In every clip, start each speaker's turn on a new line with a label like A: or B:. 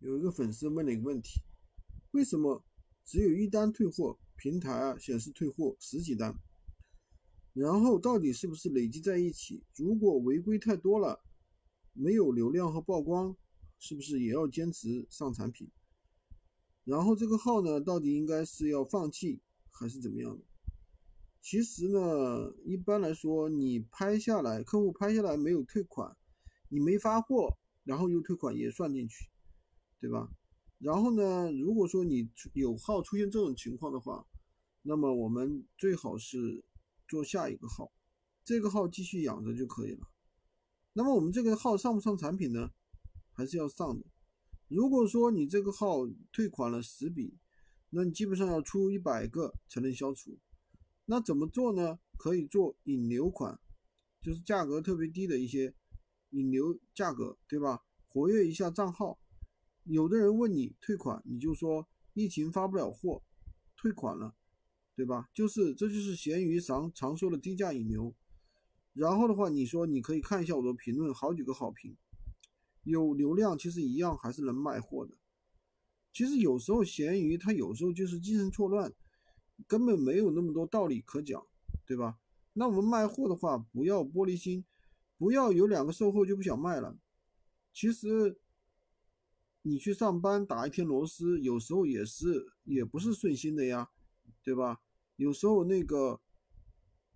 A: 有一个粉丝问了一个问题：为什么只有一单退货，平台啊显示退货十几单？然后到底是不是累积在一起？如果违规太多了，没有流量和曝光，是不是也要坚持上产品？然后这个号呢，到底应该是要放弃还是怎么样的？其实呢，一般来说，你拍下来，客户拍下来没有退款，你没发货，然后又退款也算进去。对吧？然后呢，如果说你有号出现这种情况的话，那么我们最好是做下一个号，这个号继续养着就可以了。那么我们这个号上不上产品呢？还是要上的。如果说你这个号退款了十笔，那你基本上要出一百个才能消除。那怎么做呢？可以做引流款，就是价格特别低的一些引流价格，对吧？活跃一下账号。有的人问你退款，你就说疫情发不了货，退款了，对吧？就是这就是闲鱼常常说的低价引流。然后的话，你说你可以看一下我的评论，好几个好评，有流量其实一样还是能卖货的。其实有时候闲鱼它有时候就是精神错乱，根本没有那么多道理可讲，对吧？那我们卖货的话，不要玻璃心，不要有两个售后就不想卖了。其实。你去上班打一天螺丝，有时候也是也不是顺心的呀，对吧？有时候那个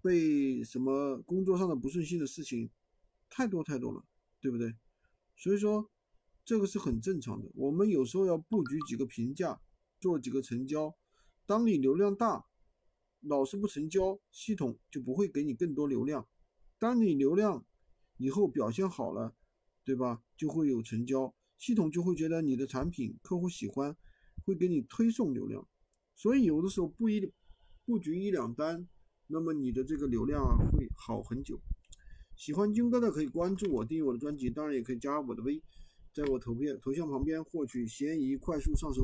A: 被什么工作上的不顺心的事情太多太多了，对不对？所以说这个是很正常的。我们有时候要布局几个评价，做几个成交。当你流量大，老是不成交，系统就不会给你更多流量。当你流量以后表现好了，对吧？就会有成交。系统就会觉得你的产品客户喜欢，会给你推送流量，所以有的时候布一布局一两单，那么你的这个流量啊会好很久。喜欢军哥的可以关注我，订阅我的专辑，当然也可以加我的微，在我图片头像旁边获取闲鱼快速上手。